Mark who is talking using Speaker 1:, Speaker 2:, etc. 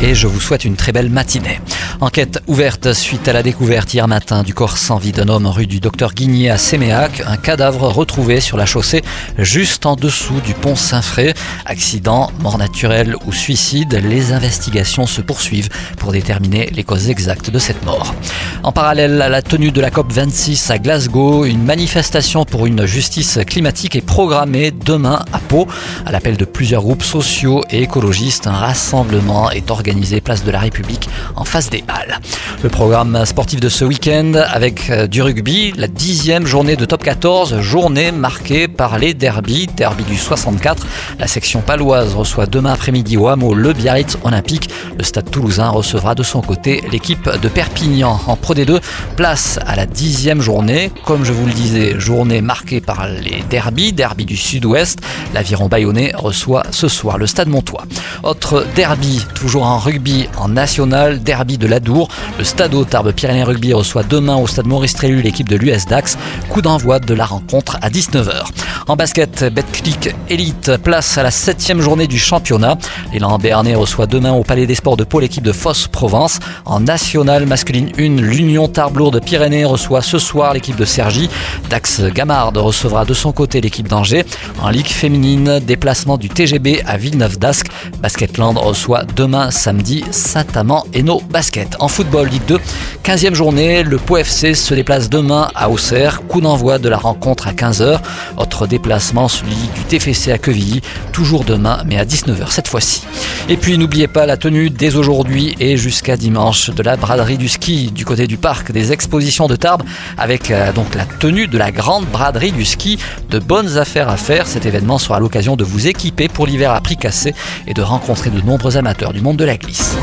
Speaker 1: Et je vous souhaite une très belle matinée. Enquête ouverte suite à la découverte hier matin du corps sans vie d'un homme rue du docteur Guigné à Séméac. Un cadavre retrouvé sur la chaussée juste en dessous du pont Saint-Fré. Accident, mort naturelle ou suicide, les investigations se poursuivent pour déterminer les causes exactes de cette mort. En parallèle à la tenue de la COP26 à Glasgow, une manifestation pour une justice climatique est programmée demain à Pau. À l'appel de plusieurs groupes sociaux et écologistes, un rassemblement est organisé place de la République en face des Halles. Le programme sportif de ce week-end avec euh, du rugby, la dixième journée de top 14, journée marquée par les derbies, derby du 64. La section paloise reçoit demain après-midi au hameau le Biarritz Olympique. Le stade toulousain recevra de son côté l'équipe de Perpignan. En Pro D2, place à la dixième journée. Comme je vous le disais, journée marquée par les derbies, derby du sud-ouest. L'aviron bayonnais reçoit ce soir le stade Montois. Autre derby, toujours en rugby en national, derby de l'Adour. Le stade Tarbes Pyrénées Rugby reçoit demain au stade Maurice Trélu l'équipe de l'US Dax. Coup d'envoi de la rencontre à 19h. En basket, Betclic Elite place à la septième journée du championnat. L'élan Béarnais reçoit demain au Palais des Sports de Pau l'équipe de Fosse Provence. En national masculine 1, l'Union Tarbes de Pyrénées reçoit ce soir l'équipe de Sergi. Dax Gamard recevra de son côté l'équipe d'Angers. En Ligue féminine, déplacement du TGB à Villeneuve d'Ascq. Basketland reçoit demain samedi Saint-Amand et nos Basket. En football Ligue 2, 15e journée, le Pau FC se déplace demain à Auxerre. Coup d'envoi de la rencontre à 15h. Autre déplacement, celui du TFC à Quevilly, toujours demain, mais à 19h cette fois-ci. Et puis n'oubliez pas la tenue dès aujourd'hui et jusqu'à dimanche de la braderie du ski du côté du parc des expositions de Tarbes, avec euh, donc la tenue de la grande braderie du ski. De bonnes affaires à faire. Cet événement sera l'occasion de vous équiper pour l'hiver à prix cassé et de rencontrer de nombreux amateurs du monde de la glisse.